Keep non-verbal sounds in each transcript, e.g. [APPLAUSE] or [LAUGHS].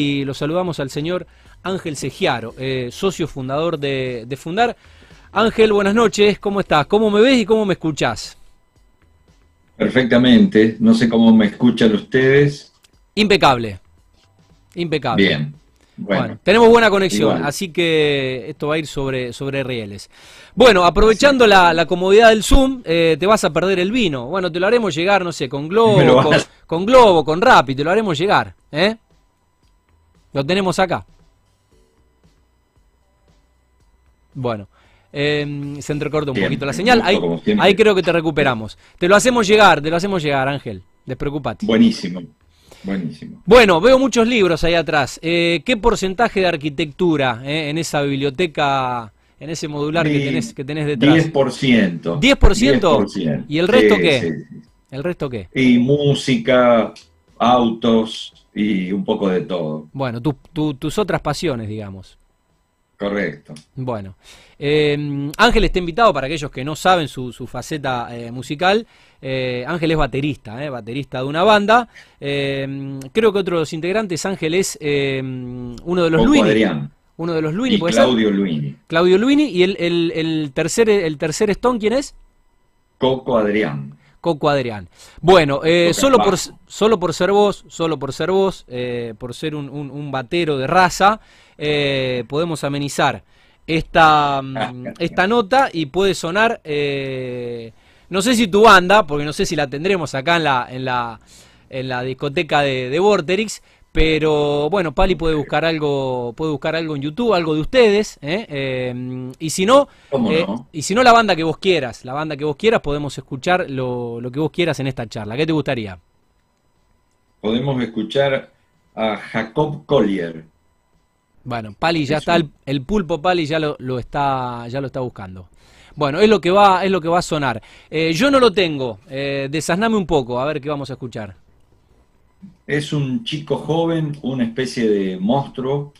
Y lo saludamos al señor Ángel Segiaro, eh, socio fundador de, Fundar. Ángel, buenas noches, ¿cómo estás? ¿Cómo me ves y cómo me escuchás? Perfectamente, no sé cómo me escuchan ustedes. Impecable, impecable. Bien. Bueno, tenemos buena conexión, así que esto va a ir sobre, sobre rieles. Bueno, aprovechando la, comodidad del Zoom, eh, te vas a perder el vino. Bueno, te lo haremos llegar, no sé, con Globo, con, con, Globo, con Rappi, te lo haremos llegar. ¿eh? Lo tenemos acá. Bueno, em, se entrecorta un poquito la señal. Ahí, ahí creo que te recuperamos. Te lo hacemos llegar, te lo hacemos llegar, Ángel. Despreocupate. Buenísimo. Buenísimo. Bueno, veo muchos libros ahí atrás. Eh, ¿Qué porcentaje de arquitectura eh, en esa biblioteca, en ese modular que, tenés, que tenés detrás? 10%. ¿10%? ¿Y el resto qué? ¿El resto qué? Y música, autos, y un poco de todo. Bueno, tus otras pasiones, digamos. Correcto. Bueno, eh, Ángel está invitado para aquellos que no saben su, faceta eh, musical. Eh, Ángel es baterista, baterista de una banda. creo que otro de los integrantes, Ángel, es uno de los Luini. Uno de los Luini, y Claudio Luini. Claudio Luini. ¿Y el, el, tercer, el tercer Stone quién es? Coco Adrián. Coco Adrián. Bueno, eh, solo, por, solo por ser vos, solo por ser vos, eh, por ser un, batero de raza, eh, podemos amenizar esta, mm, [LAUGHS] esta nota y puede sonar, no sé si tu banda, porque no sé si la tendremos acá en la, en la, en la discoteca de, de Vorterix, pero bueno, Pali puede buscar algo, puede buscar algo en YouTube, algo de ustedes, ¿eh? Em, y si no, eh, y si no la banda que vos quieras, la banda que vos quieras, podemos escuchar lo, que vos quieras en esta charla. ¿Qué te gustaría? Podemos escuchar a Jacob Collier. Bueno, Pali ya está, el, pulpo Pali ya lo, lo, está, ya lo está buscando. Bueno, es lo que va, es lo que va a sonar. Eh, yo no lo tengo. Eh, desasname un poco, a ver qué vamos a escuchar. Es un chico joven, una especie de monstruo,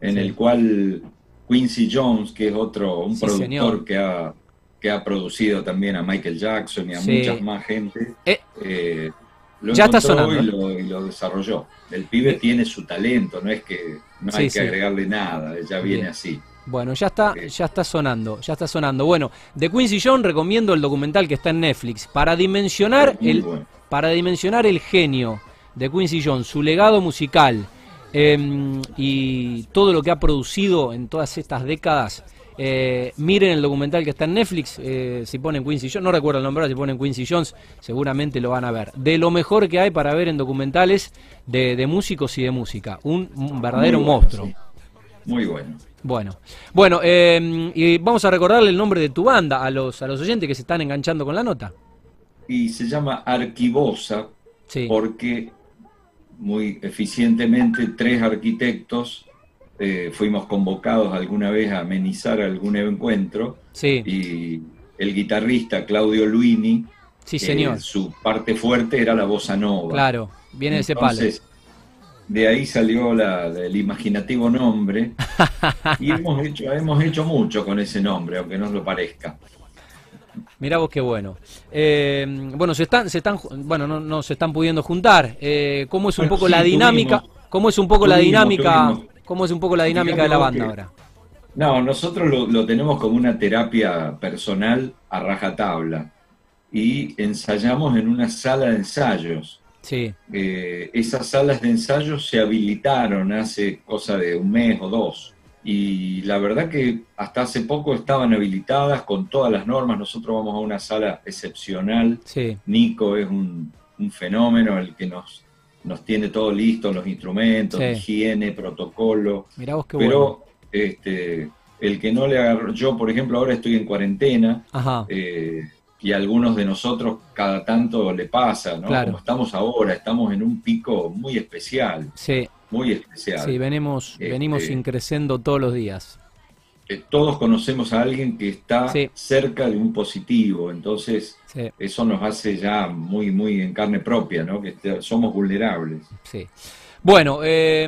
en el cual Quincy Jones, que es otro, un productor que ha, que ha producido también a Michael Jackson y a muchas más gente, eh, eh, lo ya está sonando. Y lo, desarrolló. El pibe tiene su talento, no es que no hay que agregarle nada, ya viene así. Bueno, ya está, ya está sonando, ya está sonando. Bueno, de Quincy Jones recomiendo el documental que está en Netflix para dimensionar el para dimensionar el genio de Quincy Jones, su legado musical em, y todo lo que ha producido en todas estas décadas. Eh, miren el documental que está en Netflix, eh, si ponen Quincy Jones, no recuerdo el nombre, si ponen Quincy Jones, seguramente lo van a ver. De lo mejor que hay para ver en documentales de, músicos y de música, un, verdadero monstruo. Muy bueno. Bueno, bueno, em, y vamos a recordarle el nombre de tu banda a los, a los oyentes que se están enganchando con la nota. Y se llama Arquivosa, porque muy eficientemente tres arquitectos eh, fuimos convocados alguna vez a amenizar algún encuentro sí. y el guitarrista Claudio Luini, sí, eh, su parte fuerte era la bossa nova. Claro, viene de ese palo. De ahí salió el imaginativo nombre [LAUGHS] y hemos hecho, hemos hecho mucho con ese nombre, aunque no lo parezca. Mirá vos qué bueno. Eh, bueno, se están, se están, bueno, no, se están pudiendo juntar. Eh, ¿Cómo es un poco la dinámica? ¿Cómo es un poco la dinámica? ¿Cómo es un poco la dinámica de la banda ahora? No, nosotros lo, tenemos como una terapia personal a rajatabla y ensayamos en una sala de ensayos. Sí. Eh, esas salas de ensayos se habilitaron hace cosa de un mes o dos y la verdad que hasta hace poco estaban habilitadas con todas las normas. Nosotros vamos a una sala excepcional. Nico es un, fenómeno, el que nos, nos tiene todo listo, los instrumentos, higiene, protocolo. Mirá vos qué Pero este, el que no le agarró, yo por ejemplo ahora estoy en cuarentena. Eh, y a algunos de nosotros cada tanto le pasa, ¿no? Como estamos ahora, estamos en un pico muy especial. Sí muy especial. Sí, venimos, este, venimos increciendo todos los días. todos conocemos a alguien que está cerca de un positivo, entonces eso nos hace ya muy, muy en carne propia, ¿no? Que somos vulnerables. Sí. Bueno, eh,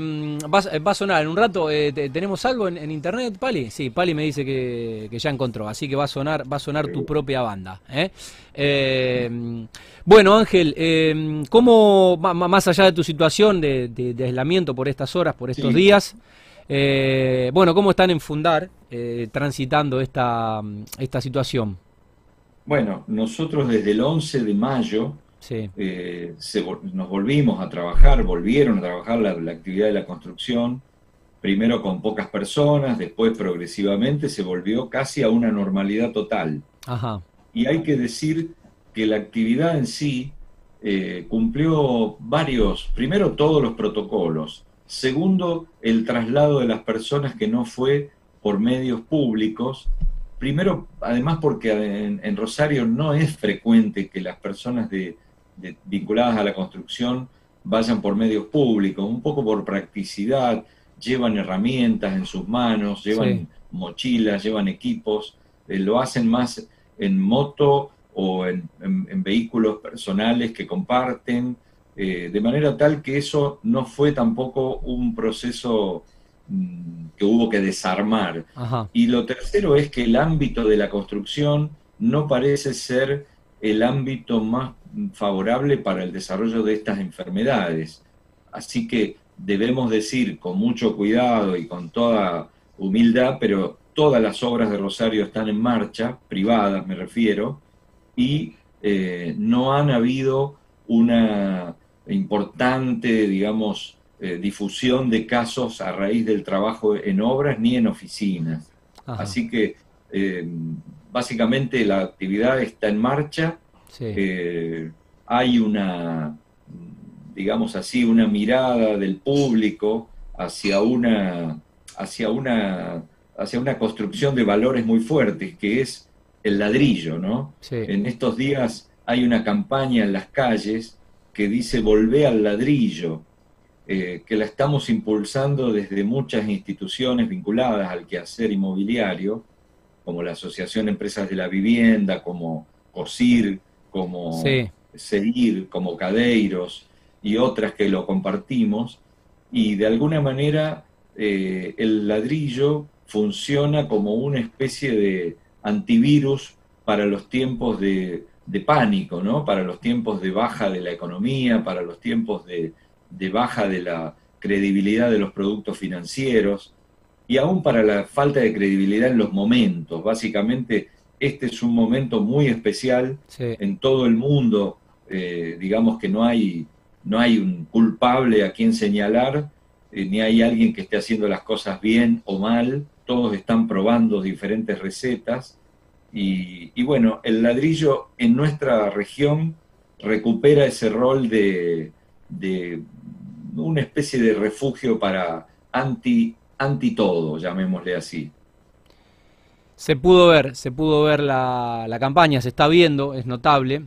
va, a sonar en un rato. Eh, ¿Tenemos algo en, internet, Pali? Sí, Pali me dice que, ya encontró, así que va a sonar, va a sonar tu propia banda. ¿eh? bueno, Ángel, ¿cómo, más allá de tu situación de, aislamiento por estas horas, por estos días, bueno, cómo están en Fundar transitando esta, esta situación? Bueno, nosotros desde el 11 de mayo eh, nos volvimos a trabajar, volvieron a trabajar la, actividad de la construcción, primero con pocas personas, después progresivamente se volvió casi a una normalidad total. Y hay que decir que la actividad en sí eh, cumplió varios, primero todos los protocolos, segundo el traslado de las personas que no fue por medios públicos, primero además porque en Rosario no es frecuente que las personas de, vinculadas a la construcción vayan por medios públicos, un poco por practicidad, llevan herramientas en sus manos, llevan mochilas, llevan equipos, eh, lo hacen más en moto o en, vehículos personales que comparten, eh, de manera tal que eso no fue tampoco un proceso mm, que hubo que desarmar. Y lo tercero es que el ámbito de la construcción no parece ser el ámbito más favorable para el desarrollo de estas enfermedades. Así que debemos decir con mucho cuidado y con toda humildad, pero todas las obras de Rosario están en marcha, privadas me refiero, y eh, no han habido una importante, digamos, eh, difusión de casos a raíz del trabajo en obras ni en oficinas. Así que eh, básicamente la actividad está en marcha. Eh, hay una, digamos así, una mirada del público hacia una, hacia una, hacia una construcción de valores muy fuertes, que es el ladrillo, ¿no? En estos días hay una campaña en las calles que dice volvé al ladrillo, eh, que la estamos impulsando desde muchas instituciones vinculadas al quehacer inmobiliario, como la Asociación de Empresas de la Vivienda, como COSIR, como Seguir, como Cadeiros y otras que lo compartimos, y de alguna manera eh, el ladrillo funciona como una especie de antivirus para los tiempos de, pánico, ¿no? para los tiempos de baja de la economía, para los tiempos de, de baja de la credibilidad de los productos financieros y aún para la falta de credibilidad en los momentos. Básicamente este es un momento muy especial en todo el mundo. Eh, digamos que no hay, no hay un culpable a quien señalar, eh, ni hay alguien que esté haciendo las cosas bien o mal. Todos están probando diferentes recetas. Y, bueno, el ladrillo en nuestra región recupera ese rol de, de una especie de refugio para anti, anti todo, llamémosle así. Se pudo ver, se pudo ver la, la campaña, se está viendo, es notable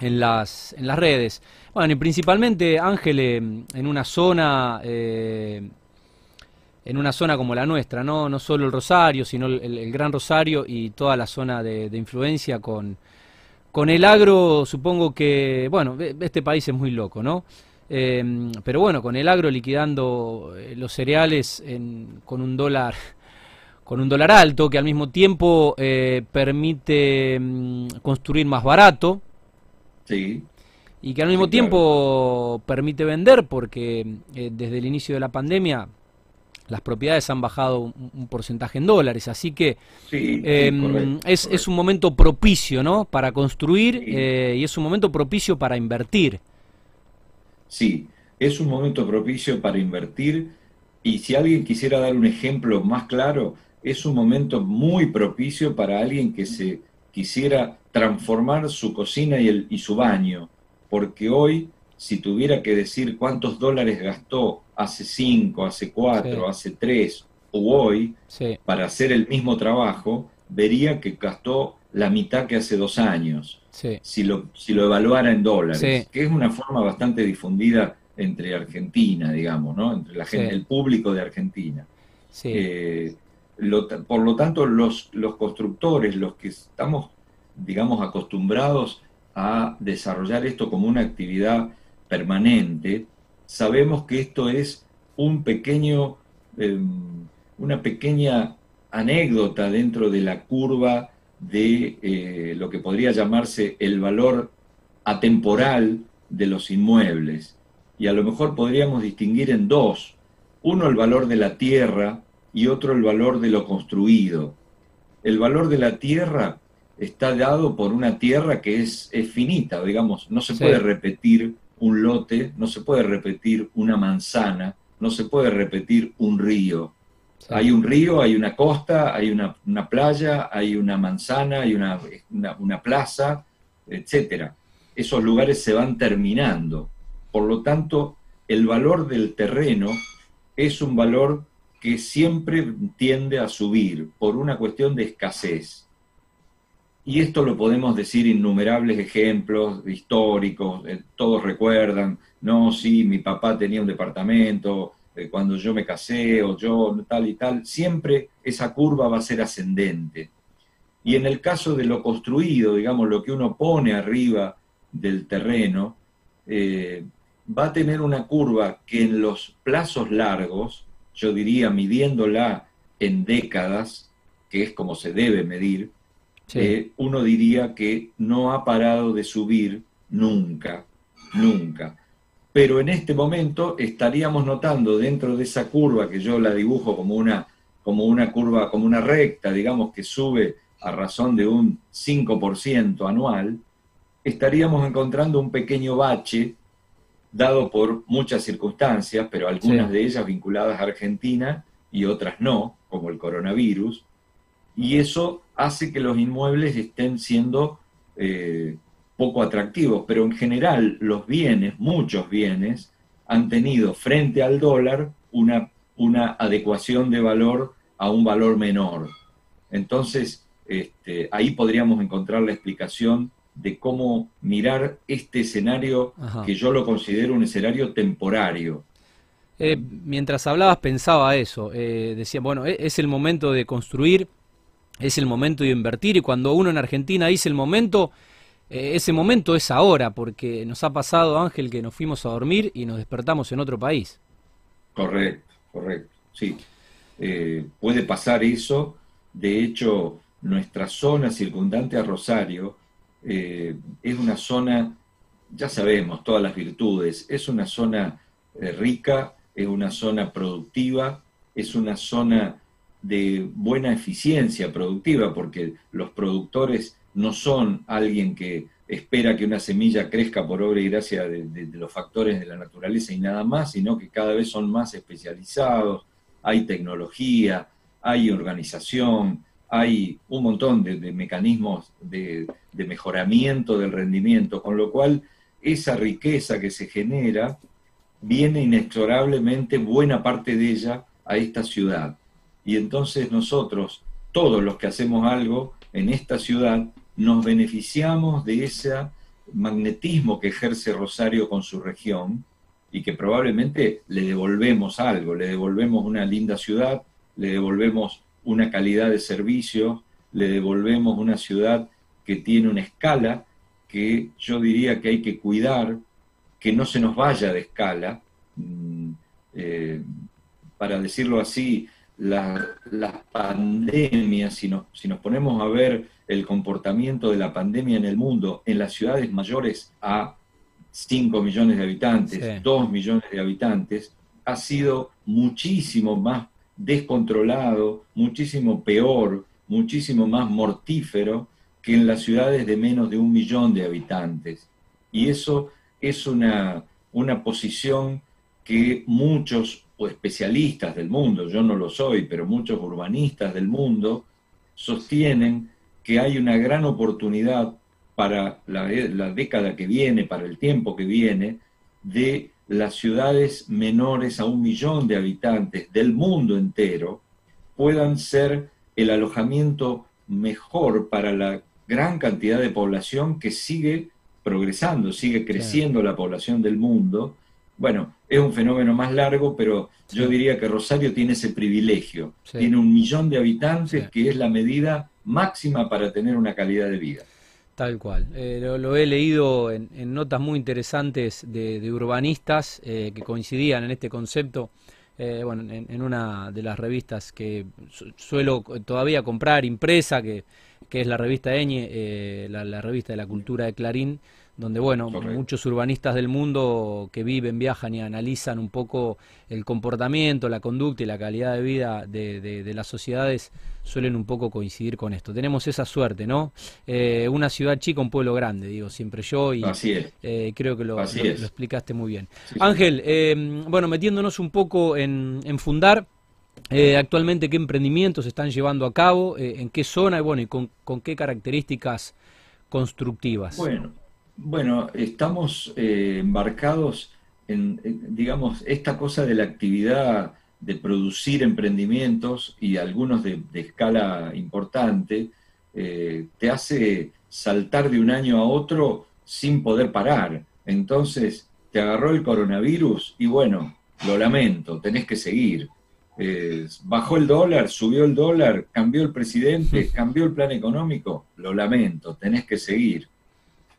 en las, en las redes. Bueno, y principalmente Ángel en una zona, eh, en una zona como la nuestra, no, no solo el Rosario, sino el, Gran Rosario y toda la zona de, influencia con, con el agro, supongo que, bueno, este país es muy loco, ¿no? Eh, pero bueno, con el agro liquidando eh, los cereales con un dólar [LAUGHS] con un dólar alto que al mismo tiempo eh, permite mm, construir más barato. Sí. Y que al mismo tiempo permite vender porque eh, desde el inicio de la pandemia las propiedades han bajado un, porcentaje en dólares, así que em, es, es, un momento propicio ¿no? para construir y es un momento propicio para invertir. Sí, es un momento propicio para invertir y si alguien quisiera dar un ejemplo más claro, es un momento muy propicio para alguien que se quisiera transformar su cocina y, el, y su baño, porque hoy, si tuviera que decir cuántos dólares gastó hace cinco, hace cuatro, hace tres o hoy para hacer el mismo trabajo, vería que gastó la mitad que hace dos años, si, lo, si lo evaluara en dólares, que es una forma bastante difundida entre Argentina, digamos, ¿no? entre la gente, el público de Argentina. Eh, por lo tanto, los, los constructores, los que estamos, digamos, acostumbrados a desarrollar esto como una actividad permanente, sabemos que esto es un pequeño, em, una pequeña anécdota dentro de la curva de eh, lo que podría llamarse el valor atemporal de los inmuebles. Y a lo mejor podríamos distinguir en dos. Uno el valor de la tierra y otro el valor de lo construido. El valor de la tierra está dado por una tierra que es, finita, digamos, no se puede repetir un lote, no se puede repetir una manzana, no se puede repetir un río. Hay un río, hay una costa, hay una, playa, hay una manzana, hay una, plaza, etc. Esos lugares se van terminando. Por lo tanto, el valor del terreno es un valor que siempre tiende a subir por una cuestión de escasez. Y esto lo podemos decir innumerables ejemplos históricos, eh, todos recuerdan, no, sí, mi papá tenía un departamento, eh, cuando yo me casé o yo tal y tal, siempre esa curva va a ser ascendente. Y en el caso de lo construido, digamos, lo que uno pone arriba del terreno, eh, va a tener una curva que en los plazos largos, yo diría midiéndola en décadas, que es como se debe medir, eh, uno diría que no ha parado de subir nunca, nunca. Pero en este momento estaríamos notando dentro de esa curva que yo la dibujo como una, como una curva, como una recta, digamos que sube a razón de un 5% anual, estaríamos encontrando un pequeño bache dado por muchas circunstancias, pero algunas de ellas vinculadas a Argentina y otras no, como el coronavirus, y eso hace que los inmuebles estén siendo eh, poco atractivos, pero en general los bienes, muchos bienes, han tenido frente al dólar una, una adecuación de valor a un valor menor. Entonces, este, ahí podríamos encontrar la explicación de cómo mirar este escenario que yo lo considero un escenario temporario. Eh, mientras hablabas pensaba eso, eh, decía, bueno, e, es el momento de construir es el momento de invertir y cuando uno en Argentina dice el momento, eh, ese momento es ahora, porque nos ha pasado, Ángel, que nos fuimos a dormir y nos despertamos en otro país. Correcto, correcto, sí. Eh, puede pasar eso, de hecho, nuestra zona circundante a Rosario eh, es una zona, ya sabemos, todas las virtudes, es una zona rica, es una zona productiva, es una zona de buena eficiencia productiva, porque los productores no son alguien que espera que una semilla crezca por obra y gracia de, los factores de la naturaleza y nada más, sino que cada vez son más especializados, hay tecnología, hay organización, hay un montón de, mecanismos de, de, mejoramiento del rendimiento, con lo cual esa riqueza que se genera viene inexorablemente buena parte de ella a esta ciudad. Y entonces nosotros, todos los que hacemos algo en esta ciudad, nos beneficiamos de ese magnetismo que ejerce Rosario con su región y que probablemente le devolvemos algo, le devolvemos una linda ciudad, le devolvemos una calidad de servicio, le devolvemos una ciudad que tiene una escala que yo diría que hay que cuidar, que no se nos vaya de escala. Mm, eh, para decirlo así, las pandemias, si nos, si nos ponemos a ver el comportamiento de la pandemia en el mundo, en las ciudades mayores a 5 millones de habitantes, 2 millones de habitantes, ha sido muchísimo más descontrolado, muchísimo peor, muchísimo más mortífero que en las ciudades de menos de un millón de habitantes. Y eso es una, una posición que muchos o especialistas del mundo, yo no lo soy, pero muchos urbanistas del mundo sostienen que hay una gran oportunidad para la, década que viene, para el tiempo que viene, de las ciudades menores a un millón de habitantes del mundo entero puedan ser el alojamiento mejor para la gran cantidad de población que sigue progresando, sigue creciendo la población del mundo. Bueno, es un fenómeno más largo, pero yo diría que Rosario tiene ese privilegio. Tiene un millón de habitantes que es la medida máxima para tener una calidad de vida. Tal cual. Eh, lo, he leído en, notas muy interesantes de, urbanistas eh, que coincidían en este concepto. Eh, bueno, en, una de las revistas que suelo todavía comprar impresa, que, que es la revista Eñe, la, revista de la cultura de Clarín, donde bueno, muchos urbanistas del mundo que viven, viajan y analizan un poco el comportamiento, la conducta y la calidad de vida de, las sociedades suelen un poco coincidir con esto. Tenemos esa suerte, ¿no? Eh, una ciudad chica, un pueblo grande, digo siempre yo, y eh, creo que lo, explicaste muy bien. Ángel, eh, bueno, metiéndonos un poco en, fundar, actualmente qué emprendimientos están llevando a cabo, en qué zona y bueno, y con, con qué características constructivas. Bueno, bueno, estamos eh, embarcados en, digamos, esta cosa de la actividad de producir emprendimientos y algunos de, escala importante, eh, te hace saltar de un año a otro sin poder parar. Entonces, te agarró el coronavirus y bueno, lo lamento, tenés que seguir. Eh, bajó el dólar, subió el dólar, cambió el presidente, [LAUGHS] cambió el plan económico, lo lamento, tenés que seguir.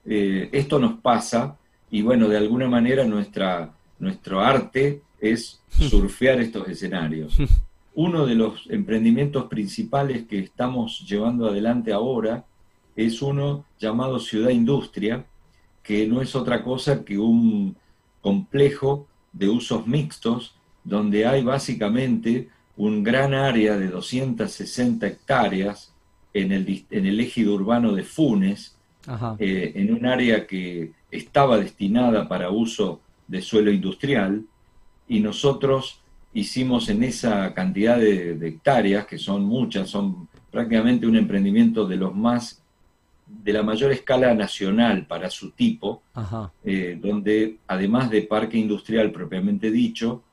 Eh, esto nos pasa y bueno, de alguna manera nuestra, nuestro arte es [LAUGHS] surfear estos escenarios. [LAUGHS] Uno de los emprendimientos principales que estamos llevando adelante ahora es uno llamado Ciudad Industria, que no es otra cosa que un complejo de usos mixtos, donde hay básicamente un gran área de 260 hectáreas en el, en el ejido urbano de Funes, eh, en un área que estaba destinada para uso de suelo industrial y nosotros hicimos en esa cantidad de, hectáreas, que son muchas, son prácticamente un emprendimiento de los más, de la mayor escala nacional para su tipo, eh, donde además de parque industrial propiamente dicho,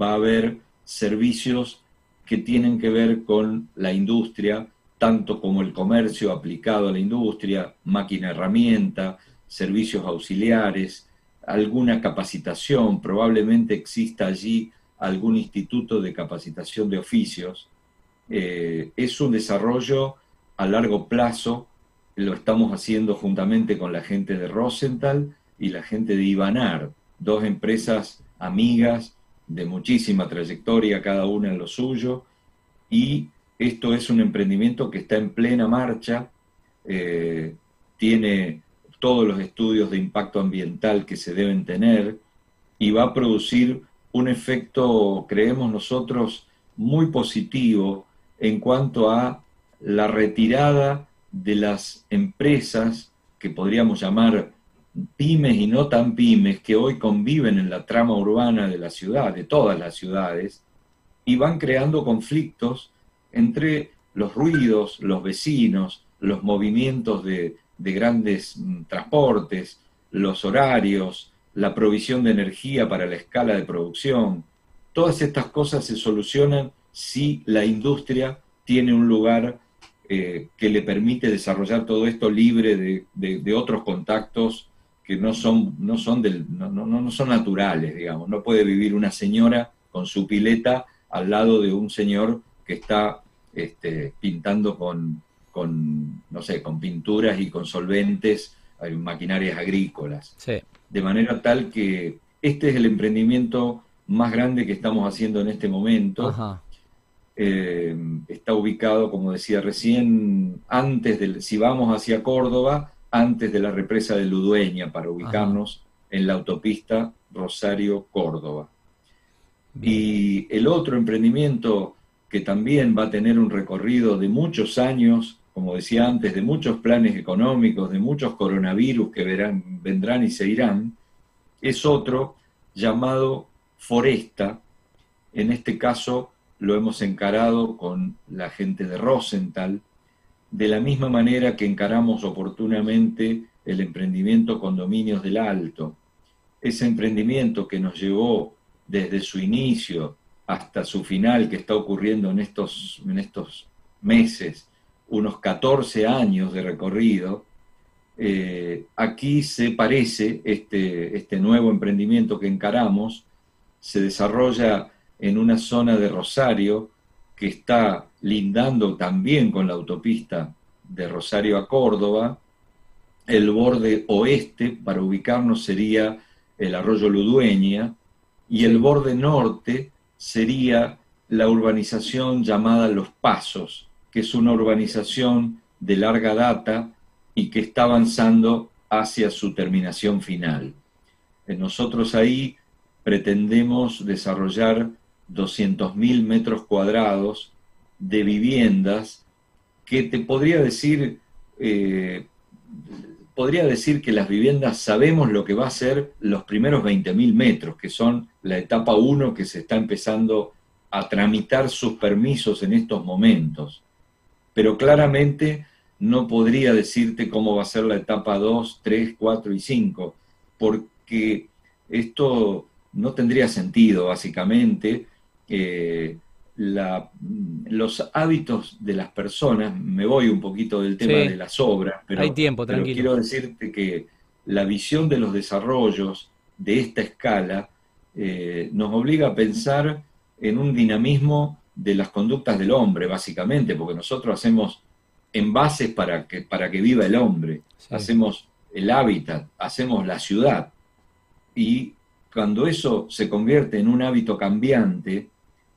va a haber servicios que tienen que ver con la industria, tanto como el comercio aplicado a la industria, máquina herramienta, servicios auxiliares, alguna capacitación, probablemente exista allí algún instituto de capacitación de oficios. Eh, es un desarrollo a largo plazo, lo estamos haciendo juntamente con la gente de Rosenthal y la gente de Ibanar, dos empresas amigas de muchísima trayectoria, cada una en lo suyo, y esto es un emprendimiento que está en plena marcha, eh, tiene todos los estudios de impacto ambiental que se deben tener y va a producir un efecto, creemos nosotros, muy positivo en cuanto a la retirada de las empresas que podríamos llamar pymes y no tan pymes, que hoy conviven en la trama urbana de la ciudad, de todas las ciudades, y van creando conflictos entre los ruidos, los vecinos, los movimientos de, grandes mm, transportes, los horarios, la provisión de energía para la escala de producción. Todas estas cosas se solucionan si la industria tiene un lugar eh, que le permite desarrollar todo esto libre de, otros contactos que no son, no, son del, no, no son naturales, digamos. No puede vivir una señora con su pileta al lado de un señor que está este, pintando con, con, no sé, con pinturas y con solventes, hay maquinarias agrícolas. De manera tal que este es el emprendimiento más grande que estamos haciendo en este momento. Eh, está ubicado, como decía recién, antes del, si vamos hacia Córdoba, antes de la represa de Ludueña, para ubicarnos en la autopista Rosario-Córdoba. Y el otro emprendimiento que también va a tener un recorrido de muchos años, como decía antes, de muchos planes económicos, de muchos coronavirus que verán, vendrán y se irán, es otro llamado Foresta. En este caso lo hemos encarado con la gente de Rosenthal, de la misma manera que encaramos oportunamente el emprendimiento Condominios del Alto. Ese emprendimiento que nos llevó desde su inicio hasta su final, que está ocurriendo en estos, en estos meses, unos 14 años de recorrido, eh, aquí se parece este, este nuevo emprendimiento que encaramos, se desarrolla en una zona de Rosario que está lindando también con la autopista de Rosario a Córdoba. El borde oeste, para ubicarnos, sería el arroyo Ludueña, y el borde norte sería la urbanización llamada Los Pasos, que es una urbanización de larga data y que está avanzando hacia su terminación final. Eh, nosotros ahí pretendemos desarrollar 200.000 metros cuadrados de viviendas que te podría decir, eh, podría decir que las viviendas sabemos lo que va a ser los primeros 20.000 metros, que son la etapa 1 que se está empezando a tramitar sus permisos en estos momentos. Pero claramente no podría decirte cómo va a ser la etapa 2, 3, 4 y 5, porque esto no tendría sentido, básicamente. Eh, los hábitos de las personas, me voy un poquito del tema de las obras, pero, Hay tiempo, quiero decirte que la visión de los desarrollos de esta escala eh, nos obliga a pensar en un dinamismo de las conductas del hombre, básicamente, porque nosotros hacemos envases para que, para que viva el hombre, hacemos el hábitat, hacemos la ciudad. Y cuando eso se convierte en un hábito cambiante,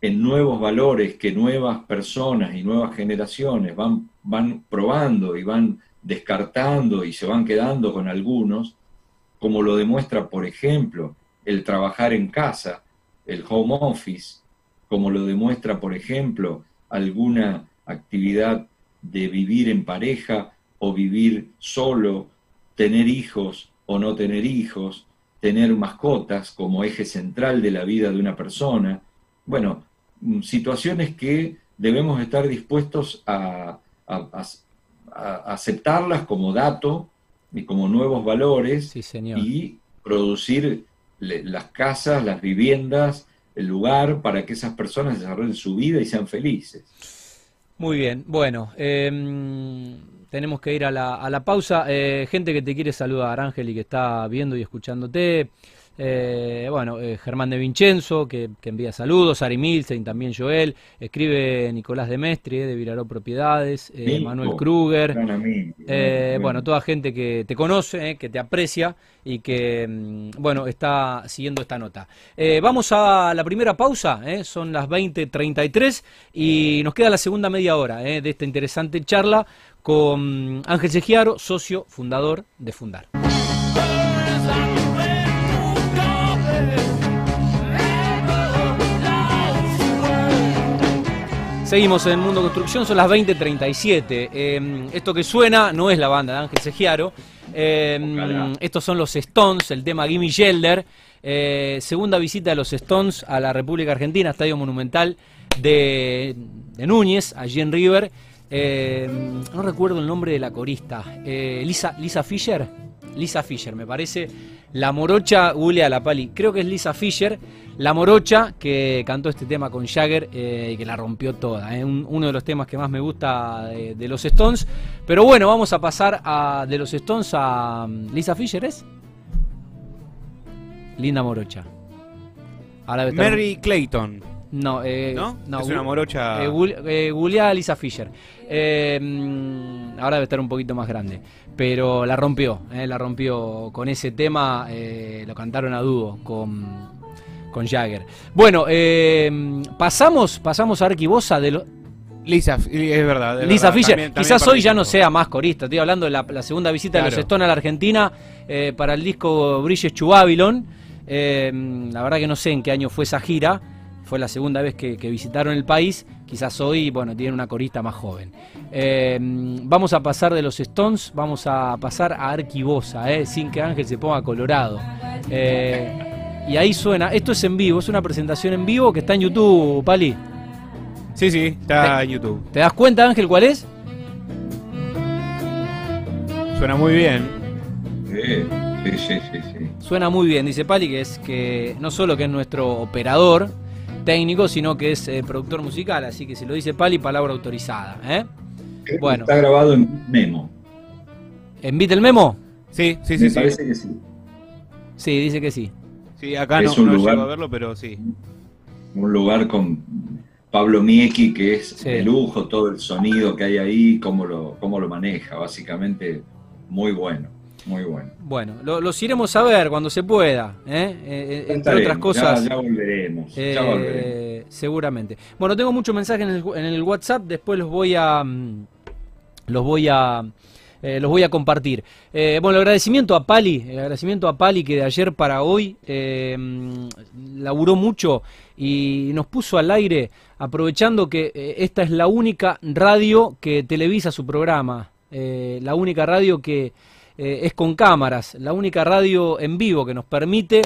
en nuevos valores que nuevas personas y nuevas generaciones van, van probando y van descartando y se van quedando con algunos, como lo demuestra, por ejemplo, el trabajar en casa, el home office, como lo demuestra, por ejemplo, alguna actividad de vivir en pareja o vivir solo, tener hijos o no tener hijos, tener mascotas como eje central de la vida de una persona. Bueno, mm, situaciones que debemos estar dispuestos a, aceptarlas como dato y como nuevos valores y producir las casas, las viviendas, el lugar para que esas personas desarrollen su vida y sean felices. Muy bien, bueno, em, tenemos que ir a la, a la pausa. Eh, gente que te quiere saludar, Ángel, y que está viendo y escuchándote. Eh, bueno, eh, Germán de Vincenzo, que, envía saludos, Ari Milstein, también Joel, escribe Nicolás de Mestre, de Viraró Propiedades, eh, Manuel Kruger, bueno, toda gente que te conoce, que te aprecia y que, mm, bueno, está siguiendo esta nota. vamos a la primera pausa, son las 20.33 y nos queda la segunda media hora de esta interesante charla con Ángel Segiaro, socio fundador de Fundar. Seguimos en Mundo Construcción, son las 20.37. Em, esto que suena no es la banda de Ángel Segiaro. Em, estos son los Stones, el tema Gimme Shelter. Eh, segunda visita de los Stones a la República Argentina, Estadio Monumental de, Núñez, allí en River. Em, no recuerdo el nombre de la corista. Eh, Lisa, Lisa Fisher. Lisa Fisher, me parece. La morocha, a la pali. Creo que es Lisa Fisher la Morocha, que cantó este tema con Jagger eh, y que la rompió toda. ¿eh? uno de los temas que más me gusta de, los Stones. Pero bueno, vamos a pasar a, de los Stones a mm, Lisa Fisher, ¿es? Linda Morocha. Mary Clayton. No, eh, ¿No? Es una morocha. Eh, a Lisa Fisher. Mm, ahora debe estar un poquito más grande. Pero la rompió, la rompió con ese tema. lo cantaron a dúo con con Jagger. Bueno, eh, pasamos, pasamos a Arquivosa de lo... Lisa, es verdad. Lisa Fischer, quizás hoy ya no sea más corista. Estoy hablando de la, segunda visita de los Stones a la Argentina eh, para el disco Babylon. Eh, la verdad que no sé en qué año fue esa gira. Fue la segunda vez que, visitaron el país. Quizás hoy, bueno, tienen una corista más joven. vamos a pasar de los Stones, vamos a pasar a Arquivosa, sin que Ángel se ponga colorado. Y ahí suena, esto es en vivo, es una presentación en vivo que está en YouTube, Pali. Sí, sí, está en YouTube. ¿Te das cuenta, Ángel, cuál es? Suena muy bien. Sí, sí, sí, sí. Suena muy bien, dice Pali, que es que no solo que es nuestro operador técnico, sino que es eh, productor musical, así que si lo dice Pali, palabra autorizada. ¿eh? Bueno. Está grabado en Memo. ¿En Beat el Memo? Sí, sí, sí. Me parece que sí. Sí, dice que sí. Sí, acá no, un lugar, a verlo, pero sí. Un lugar con Pablo Mieki, que es de lujo, todo el sonido que hay ahí, cómo lo, cómo lo maneja, básicamente muy bueno. Muy bueno. Bueno, los iremos a ver cuando se pueda, ¿eh? eh entre otras cosas. Ya, volveremos, Seguramente. Bueno, tengo muchos mensajes en el, en el WhatsApp, después los voy a... Mm, los voy a eh, los voy a compartir. Eh, bueno, el agradecimiento a Pali, el agradecimiento a Pali que de ayer para hoy eh, laburó mucho y nos puso al aire aprovechando que esta es la única radio que televisa su programa, la única radio que es con cámaras, la única radio en vivo que nos permite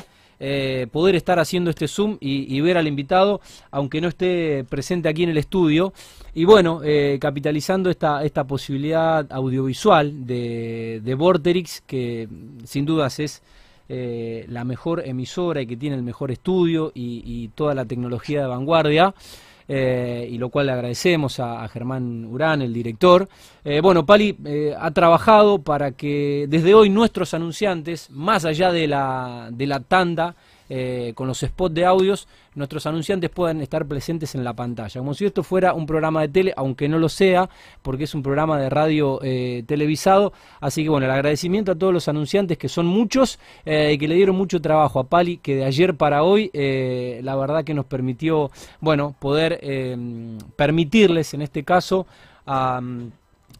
poder estar haciendo este Zoom y, ver al invitado, aunque no esté presente aquí en el estudio. Y bueno, eh, capitalizando esta, esta posibilidad audiovisual de, de Vorterix, que sin dudas es eh, la mejor emisora y que tiene el mejor estudio y, toda la tecnología de vanguardia. Eh, y lo cual le agradecemos a, Germán Urán, el director. bueno, Pali ha trabajado para que desde hoy nuestros anunciantes, más allá de la, de la tanda, eh, con los spots de audios, nuestros anunciantes puedan estar presentes en la pantalla. Como si esto fuera un programa de tele, aunque no lo sea, porque es un programa de radio eh, televisado. Así que bueno, el agradecimiento a todos los anunciantes, que son muchos, eh, y que le dieron mucho trabajo a Pali, que de ayer para hoy, la verdad que nos permitió, bueno, poder permitirles en este caso a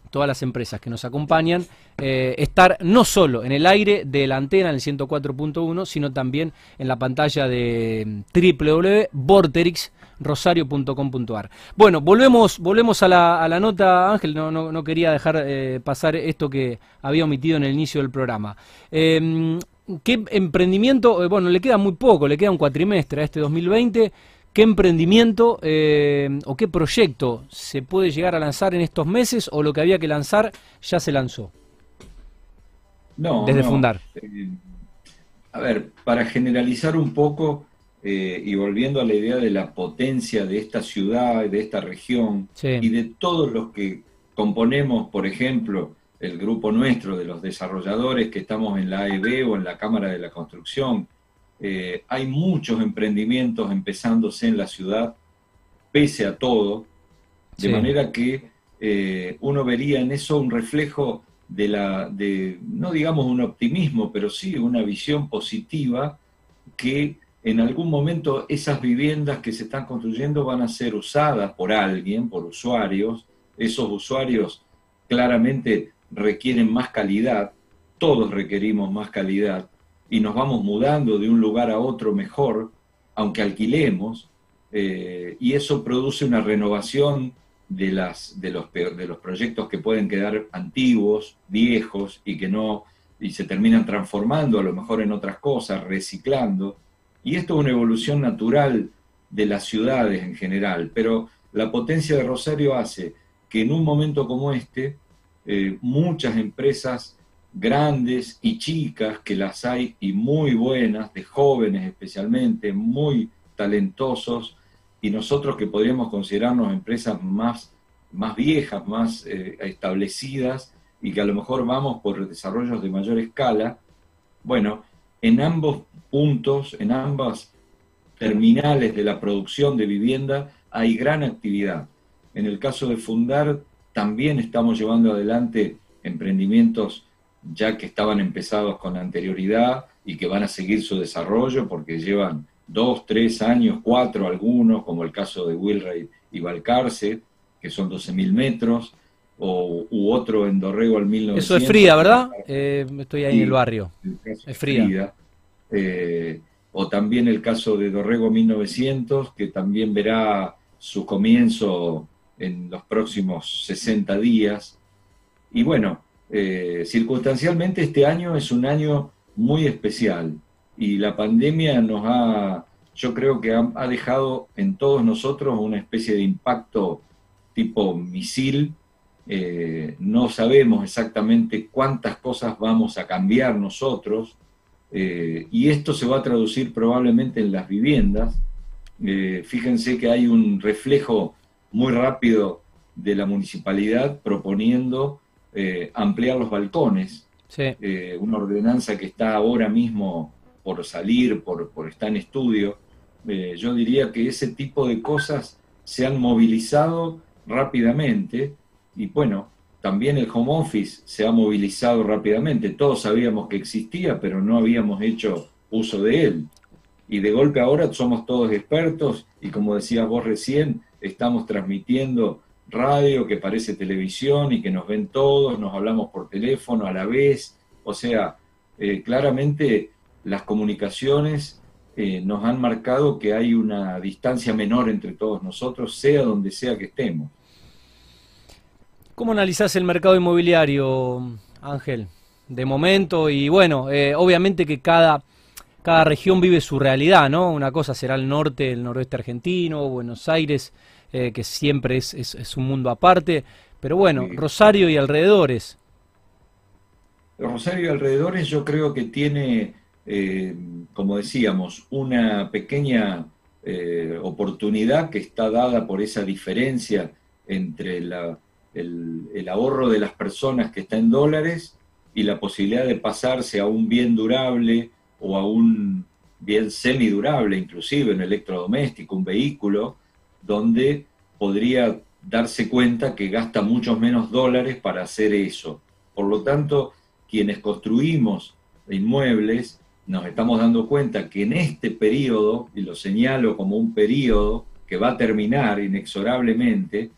todas las empresas que nos acompañan, eh, estar no solo en el aire de la antena en el 104.1, sino también en la pantalla de www.vorterixrosario.com.ar. Bueno, volvemos, volvemos a la, a la nota, Ángel, no, no, quería dejar eh, pasar esto que había omitido en el inicio del programa. Em, ¿Qué emprendimiento? Eh, bueno, le queda muy poco, le queda un cuatrimestre a este 2020. ¿Qué emprendimiento eh, o qué proyecto se puede llegar a lanzar en estos meses o lo que había que lanzar ya se lanzó? No. Desde fundar. Eh, a ver, para generalizar un poco eh, y volviendo a la idea de la potencia de esta ciudad, de esta región y de todos los que componemos, por ejemplo, el grupo nuestro de los desarrolladores que estamos en la AEB o en la Cámara de la Construcción, eh, hay muchos emprendimientos empezándose en la ciudad, pese a todo, de manera que eh, uno vería en eso un reflejo de la, de, no digamos un optimismo, pero sí una visión positiva que en algún momento esas viviendas que se están construyendo van a ser usadas por alguien, por usuarios. Esos usuarios claramente requieren más calidad, todos requerimos más calidad, y nos vamos mudando de un lugar a otro mejor, aunque alquilemos, eh, y eso produce una renovación de, las, de, los, de los proyectos que pueden quedar antiguos, viejos, y que no y se terminan transformando a lo mejor en otras cosas, reciclando. Y esto es una evolución natural de las ciudades en general, pero la potencia de Rosario hace que en un momento como este eh, muchas empresas grandes y chicas, que las hay y muy buenas, de jóvenes especialmente, muy talentosos, y nosotros que podríamos considerarnos empresas más, más viejas, más eh, establecidas, y que a lo mejor vamos por desarrollos de mayor escala, bueno, en ambos puntos, en ambas terminales de la producción de vivienda, hay gran actividad. En el caso de Fundar, también estamos llevando adelante emprendimientos ya que estaban empezados con anterioridad y que van a seguir su desarrollo porque llevan dos, tres años, cuatro algunos, como el caso de Wilray y Balcarce, que son 12.000 metros, o, u otro en Dorrego al 1900. Eso es fría, ¿verdad? Eh, estoy ahí en el barrio. es fría. Eh, o también el caso de Dorrego 1900, que también verá su comienzo en los próximos 60 días. Y bueno, eh, circunstancialmente este año es un año muy especial y la pandemia nos ha, yo creo que ha, dejado en todos nosotros una especie de impacto tipo misil. Eh, no sabemos exactamente cuántas cosas vamos a cambiar nosotros eh, y esto se va a traducir probablemente en las viviendas. fíjense que hay un reflejo muy rápido de la municipalidad proponiendo eh, ampliar los balcones, eh, una ordenanza que está ahora mismo por salir, por, por estar en estudio. Eh, yo diría que ese tipo de cosas se han movilizado rápidamente y bueno, también el home office se ha movilizado rápidamente. Todos sabíamos que existía, pero no habíamos hecho uso de él. Y de golpe ahora somos todos expertos y como decías vos recién, estamos transmitiendo radio que parece televisión y que nos ven todos, nos hablamos por teléfono a la vez. O sea, eh, claramente las comunicaciones eh, nos han marcado que hay una distancia menor entre todos nosotros, sea donde sea que estemos. ¿Cómo analizás el mercado inmobiliario, Ángel? De momento, y bueno, eh, obviamente que cada, cada región vive su realidad, ¿no? Una cosa será el norte, el noroeste argentino, Buenos Aires, eh, que siempre es, es, un mundo aparte, pero bueno, Rosario y alrededores. Rosario y alrededores yo creo que tiene, eh, como decíamos, una pequeña oportunidad que está dada por esa diferencia entre la el, ahorro de las personas que está en dólares y la posibilidad de pasarse a un bien durable o a un bien semidurable, inclusive un electrodoméstico, un vehículo, donde podría darse cuenta que gasta muchos menos dólares para hacer eso. Por lo tanto, quienes construimos inmuebles, nos estamos dando cuenta que en este periodo, y lo señalo como un periodo que va a terminar inexorablemente,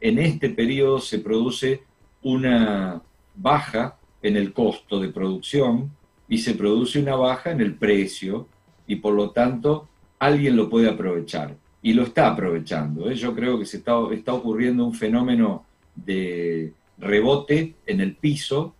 en este periodo se produce una baja en el costo de producción y se produce una baja en el precio y por lo tanto alguien lo puede aprovechar y lo está aprovechando. ¿eh? Yo creo que se está, está ocurriendo un fenómeno de rebote en el piso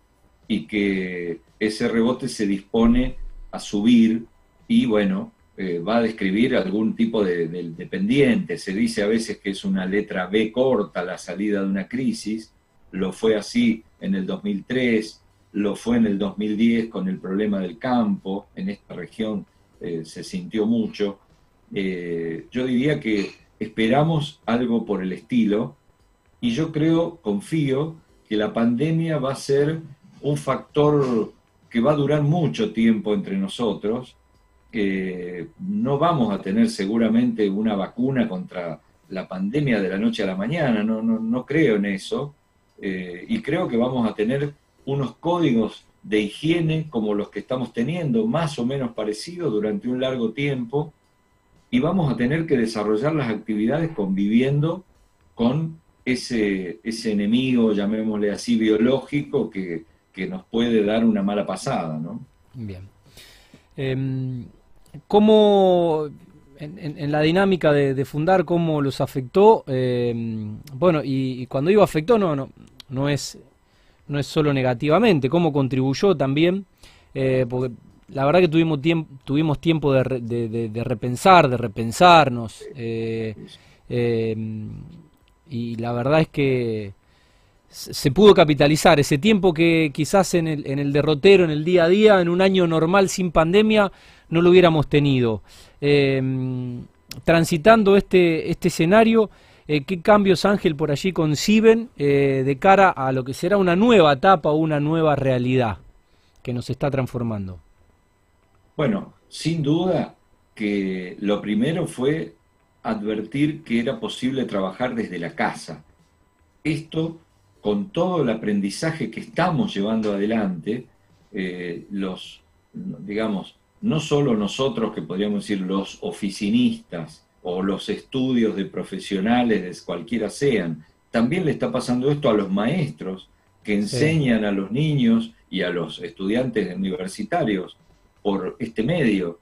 y que ese rebote se dispone a subir y bueno, eh, va a describir algún tipo de, dependiente. Se dice a veces que es una letra B corta la salida de una crisis. Lo fue así en el 2003, lo fue en el 2010 con el problema del campo. En esta región eh, se sintió mucho. Eh, yo diría que esperamos algo por el estilo y yo creo, confío, que la pandemia va a ser un factor que va a durar mucho tiempo entre nosotros que no vamos a tener seguramente una vacuna contra la pandemia de la noche a la mañana, no, no, creo en eso, eh, y creo que vamos a tener unos códigos de higiene como los que estamos teniendo, más o menos parecidos durante un largo tiempo, y vamos a tener que desarrollar las actividades conviviendo con ese, ese enemigo, llamémosle así, biológico, que, que nos puede dar una mala pasada, ¿no? Bien. Em, ¿Cómo, en, la dinámica de, fundar, cómo los afectó? Em, bueno, y, cuando digo afectó, no, no, no, es, no es solo negativamente, cómo contribuyó también, eh, porque la verdad que tuvimos, tuvimos tiempo de, repensar, de repensarnos, eh, em, y la verdad es que se pudo capitalizar ese tiempo que quizás en el, derrotero, en el día a día, en un año normal sin pandemia, no lo hubiéramos tenido. Em, transitando este, este escenario, eh, ¿qué cambios Ángel por allí conciben eh, de cara a lo que será una nueva etapa o una nueva realidad que nos está transformando? Bueno, sin duda que lo primero fue advertir que era posible trabajar desde la casa. Esto, con todo el aprendizaje que estamos llevando adelante, eh, los, digamos, no solo nosotros, que podríamos decir los oficinistas o los estudios de profesionales, cualquiera sean, también le está pasando esto a los maestros que enseñan a los niños y a los estudiantes universitarios por este medio.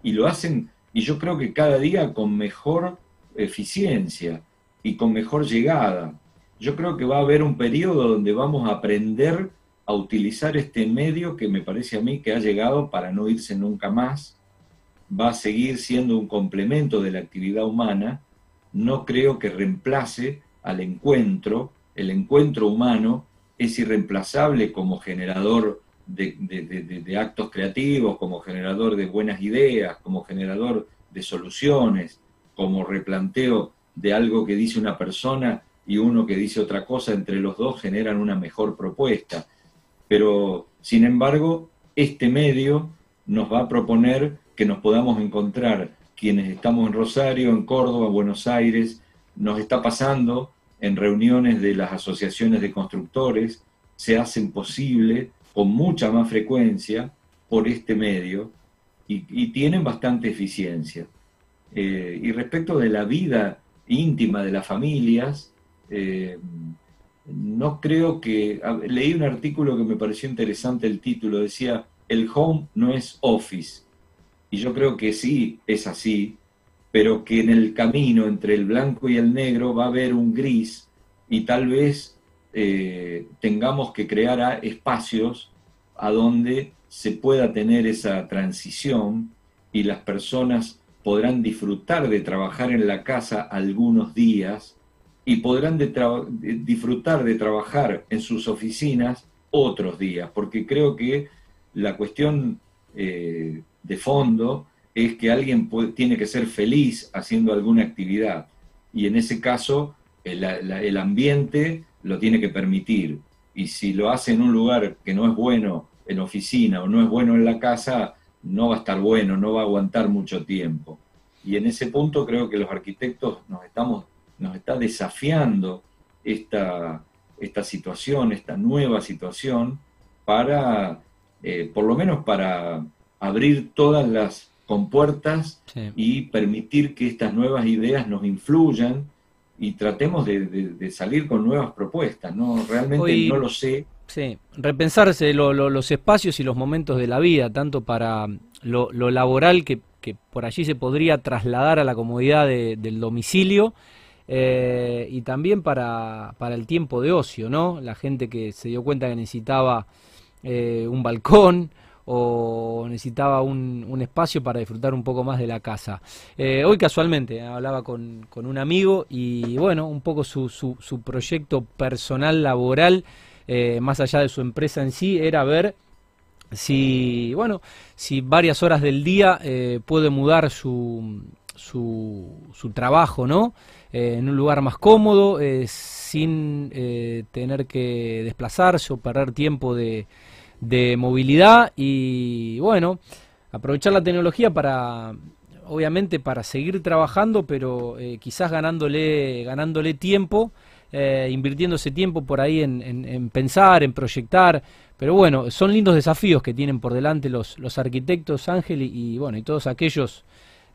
Y lo hacen, y yo creo que cada día con mejor eficiencia y con mejor llegada. Yo creo que va a haber un periodo donde vamos a aprender a utilizar este medio que me parece a mí que ha llegado para no irse nunca más, va a seguir siendo un complemento de la actividad humana, no creo que reemplace al encuentro, el encuentro humano es irreemplazable como generador de, actos creativos, como generador de buenas ideas, como generador de soluciones, como replanteo de algo que dice una persona y uno que dice otra cosa, entre los dos generan una mejor propuesta. Pero, sin embargo, este medio nos va a proponer que nos podamos encontrar quienes estamos en Rosario, en Córdoba, en Buenos Aires. Nos está pasando en reuniones de las asociaciones de constructores se hacen posible con mucha más frecuencia por este medio y, tienen bastante eficiencia. Eh, y respecto de la vida íntima de las familias, eh, no creo que... Leí un artículo que me pareció interesante el título, decía, el home no es office. Y yo creo que sí, es así, pero que en el camino entre el blanco y el negro va a haber un gris y tal vez eh, tengamos que crear espacios a donde se pueda tener esa transición y las personas podrán disfrutar de trabajar en la casa algunos días y podrán disfrutar de trabajar en sus oficinas otros días, porque creo que la cuestión eh, de fondo es que alguien tiene que ser feliz haciendo alguna actividad. Y en ese caso el ambiente lo tiene que permitir y si lo hace en un lugar que no es bueno en oficina o no es bueno en la casa, no va a estar bueno, no va a aguantar mucho tiempo. Y en ese punto creo que los arquitectos nos estamos, nos está desafiando esta, esta situación, esta nueva situación, para, eh, por lo menos para abrir todas las compuertas y permitir que estas nuevas ideas nos influyan y tratemos de, salir con nuevas propuestas. ¿no? Realmente no lo sé Sí, repensarse los espacios y los momentos de la vida, tanto para lo, laboral que, por allí se podría trasladar a la comodidad del domicilio eh, y también para, el tiempo de ocio, ¿no? La gente que se dio cuenta que necesitaba eh, un balcón o necesitaba un, espacio para disfrutar un poco más de la casa. Eh, hoy casualmente hablaba con, un amigo y bueno, un poco su, proyecto personal laboral eh, más allá de su empresa en sí, era ver si, bueno, si varias horas del día eh, puede mudar su, su, trabajo, ¿no? Eh, en un lugar más cómodo, sin tener que desplazarse o perder tiempo de, de movilidad y, bueno, aprovechar la tecnología para obviamente para seguir trabajando, pero quizás ganándole, ganándole tiempo eh, invirtiendo ese tiempo por ahí en, pensar, en proyectar. Pero bueno, son lindos desafíos que tienen por delante los, los arquitectos, Ángel, y, bueno, y todos aquellos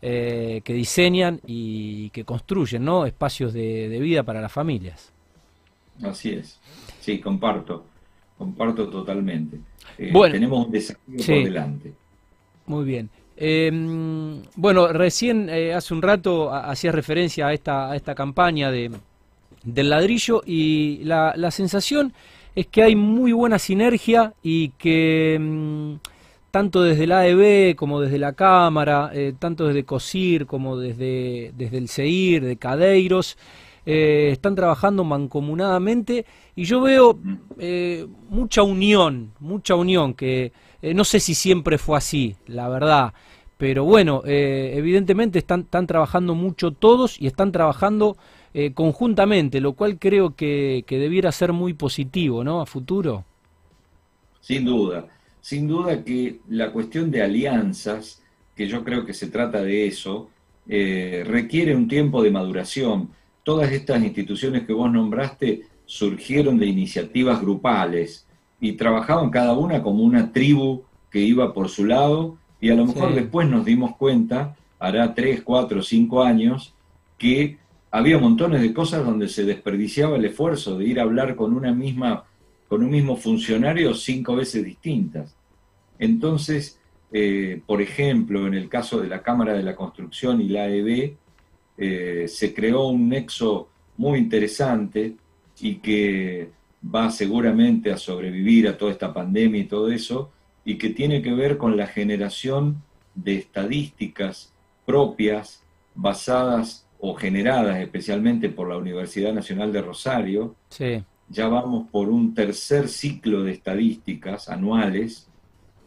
eh, que diseñan y que construyen ¿no? espacios de, vida para las familias. Así es, sí, comparto, comparto totalmente. Eh, bueno, tenemos un desafío por delante. Muy bien. Em, bueno, recién hace un rato hacías referencia a esta, a esta campaña de, del ladrillo y la, la sensación es que hay muy buena sinergia y que mm, tanto desde la AEB como desde la Cámara, eh, tanto desde COSIR como desde, desde el CEIR, de Cadeiros, eh, están trabajando mancomunadamente y yo veo eh, mucha unión, mucha unión, que no sé si siempre fue así, la verdad, pero bueno, evidentemente están, trabajando mucho todos y están trabajando eh, conjuntamente, lo cual creo que, debiera ser muy positivo, ¿no? A futuro. Sin duda, sin duda que la cuestión de alianzas, que yo creo que se trata de eso, eh, requiere un tiempo de maduración. Todas estas instituciones que vos nombraste surgieron de iniciativas grupales y trabajaban cada una como una tribu que iba por su lado y a lo mejor después nos dimos cuenta, hará tres, cuatro, cinco años, que había montones de cosas donde se desperdiciaba el esfuerzo de ir a hablar con una misma, con un mismo funcionario cinco veces distintas. Entonces, eh, por ejemplo, en el caso de la Cámara de la Construcción y la AEB, eh, se creó un nexo muy interesante y que va seguramente a sobrevivir a toda esta pandemia y todo eso, y que tiene que ver con la generación de estadísticas propias basadas o generadas especialmente por la Universidad Nacional de Rosario. Ya vamos por un tercer ciclo de estadísticas anuales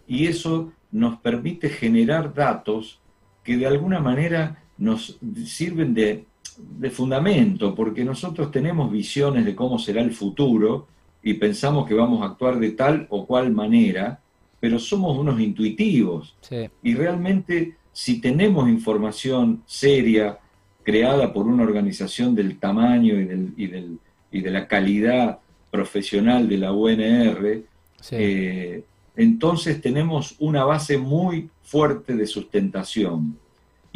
y eso nos permite generar datos que de alguna manera nos sirven de, de fundamento, porque nosotros tenemos visiones de cómo será el futuro y pensamos que vamos a actuar de tal o cual manera, pero somos unos intuitivos. Y realmente si tenemos información seria, creada por una organización del tamaño y, del, y, de la calidad profesional de la UNR, eh, entonces tenemos una base muy fuerte de sustentación.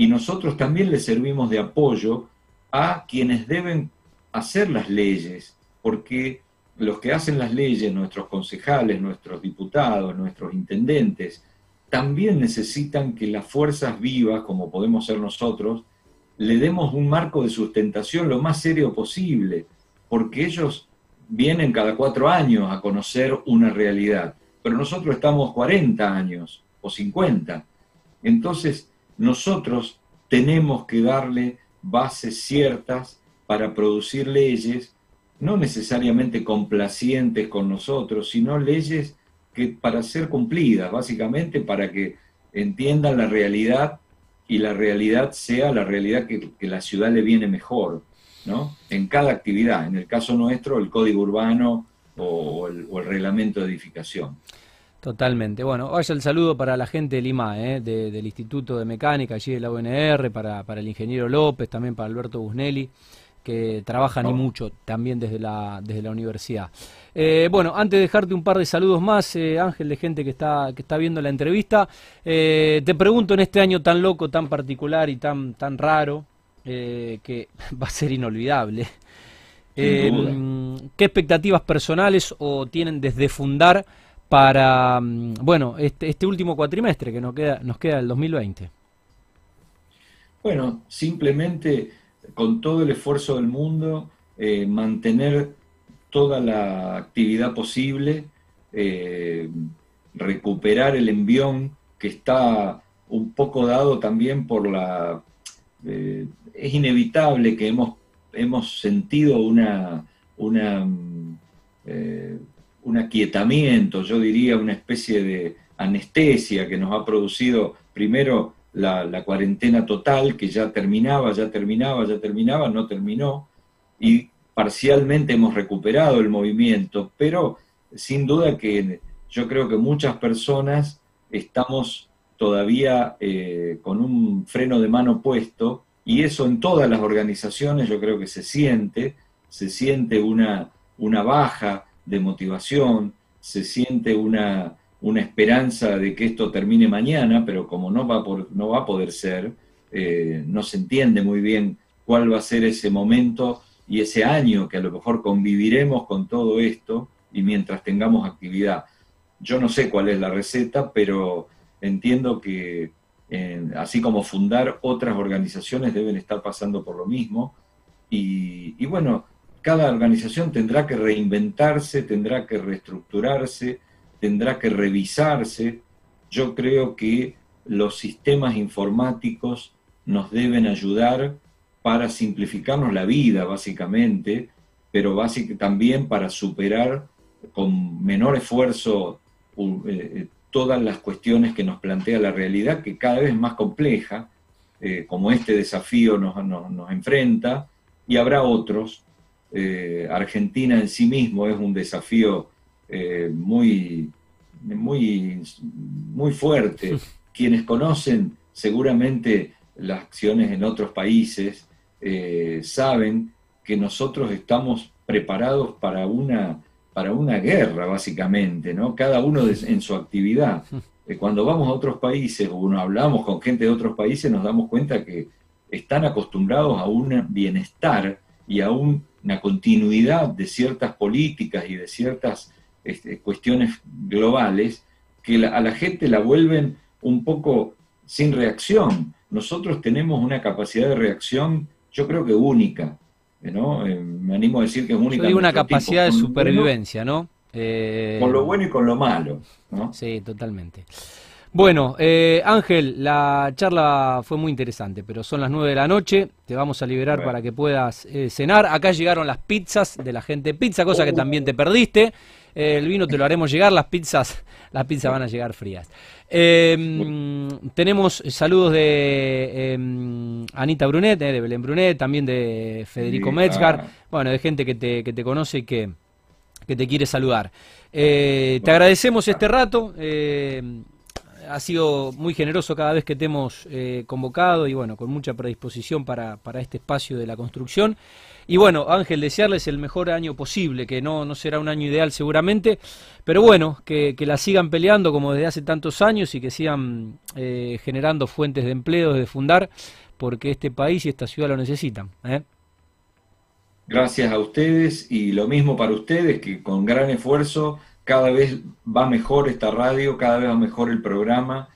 Y nosotros también le servimos de apoyo a quienes deben hacer las leyes, porque los que hacen las leyes, nuestros concejales, nuestros diputados, nuestros intendentes, también necesitan que las fuerzas vivas, como podemos ser nosotros, le demos un marco de sustentación lo más serio posible, porque ellos vienen cada cuatro años a conocer una realidad, pero nosotros estamos 40 años o 50. Entonces, nosotros tenemos que darle bases ciertas para producir leyes, no necesariamente complacientes con nosotros, sino leyes que para ser cumplidas, básicamente para que entiendan la realidad y la realidad sea la realidad que, la ciudad le viene mejor, ¿no? En cada actividad. En el caso nuestro, el código urbano o, el, reglamento de edificación. Totalmente. Bueno, vaya el saludo para la gente del IMA, ¿eh? del Instituto de Mecánica, allí de la UNR, para, para el ingeniero López, también para Alberto Busnelli que trabajan y mucho también desde la, desde la universidad. Eh, bueno, antes de dejarte un par de saludos más, eh, Ángel, de gente que está, que está viendo la entrevista, eh, te pregunto en este año tan loco, tan particular y tan, tan raro, que [LAUGHS] va a ser inolvidable, ¿qué expectativas personales o tienen desde fundar para, mm, bueno, este, este último cuatrimestre que nos queda, nos queda el 2020? Bueno, simplemente con todo el esfuerzo del mundo, eh, mantener toda la actividad posible, eh, recuperar el envión que está un poco dado también por la... Eh, es inevitable que hemos, hemos sentido una, una, un aquietamiento, yo diría una especie de anestesia que nos ha producido primero la, cuarentena total, que ya terminaba, ya terminaba, ya terminaba, no terminó, y parcialmente hemos recuperado el movimiento, pero sin duda que yo creo que muchas personas estamos todavía eh, con un freno de mano puesto, y eso en todas las organizaciones yo creo que se siente, se siente una, una baja de motivación, se siente una, una esperanza de que esto termine mañana, pero como no va, por, no va a poder ser, eh, no se entiende muy bien cuál va a ser ese momento y ese año que a lo mejor conviviremos con todo esto y mientras tengamos actividad. Yo no sé cuál es la receta, pero entiendo que así como fundar otras organizaciones deben estar pasando por lo mismo. Y, y bueno, cada organización tendrá que reinventarse, tendrá que reestructurarse, tendrá que revisarse. Yo creo que los sistemas informáticos nos deben ayudar para simplificarnos la vida, básicamente, pero también para superar con menor esfuerzo eh, todas las cuestiones que nos plantea la realidad, que cada vez es más compleja, eh, como este desafío nos, nos, enfrenta, y habrá otros. Argentina en sí mismo es un desafío eh, muy, muy, muy fuerte. [LAUGHS] Quienes conocen seguramente las acciones en otros países eh, saben que nosotros estamos preparados para una, para una guerra, básicamente, ¿no? Cada uno en su actividad. Eh, cuando vamos a otros países o hablamos con gente de otros países, nos damos cuenta que están acostumbrados a un bienestar y a una continuidad de ciertas políticas y de ciertas este, cuestiones globales que a la gente la vuelven un poco sin reacción. Nosotros tenemos una capacidad de reacción, yo creo que única, ¿no? Eh, me animo a decir que es única. Hay una capacidad de supervivencia, ¿no? Eh, con lo bueno y con lo malo, ¿no? Sí, totalmente. Bueno, eh, Ángel, la charla fue muy interesante, pero son las 9 de la noche, te vamos a liberar para que puedas cenar. Acá llegaron las pizzas de la gente pizza, cosa que uh. también te perdiste el vino te lo haremos llegar, las pizzas, [LAUGHS] las pizzas van a llegar frías. Em, tenemos saludos de em, Anita Brunet, eh, de Belén Brunet, también de Federico Metzgar, bueno, de gente que te, que te conoce y que, que te quiere saludar. Eh, te agradecemos este rato. Ha sido muy generoso cada vez que te hemos eh, convocado y bueno, con mucha predisposición para, para este espacio de la construcción. Y bueno, Ángel, desearles el mejor año posible, que no, no será un año ideal seguramente, pero bueno, que, la sigan peleando como desde hace tantos años y que sigan eh, generando fuentes de empleo desde Fundar, porque este país y esta ciudad lo necesitan. ¿eh? Gracias a ustedes y lo mismo para ustedes, que con gran esfuerzo cada vez va mejor esta radio, cada vez va mejor el programa.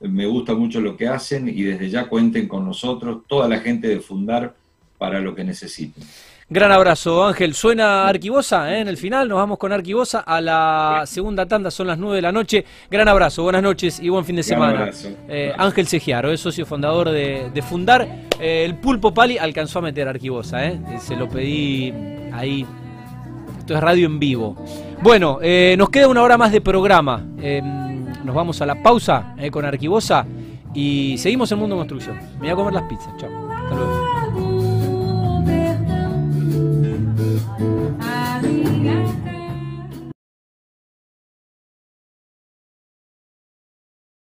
Me gusta mucho lo que hacen y desde ya cuenten con nosotros, toda la gente de Fundar para lo que necesiten. Gran abrazo, Ángel. Suena Arquivosa ¿eh? en el final. Nos vamos con Arquivosa a la segunda tanda, son las 9 de la noche. Gran abrazo, buenas noches y buen fin de semana. Eh, Ángel Segiaro es socio fundador de, Fundar. Eh, el Pulpo Pali alcanzó a meter Arquivosa, se lo pedí ahí. Esto es radio en vivo. Bueno, nos queda una hora más de programa. Em, nos vamos a la pausa con Arquivosa y seguimos en Mundo Construcción. Me voy a comer las pizzas. Chao. Hasta luego.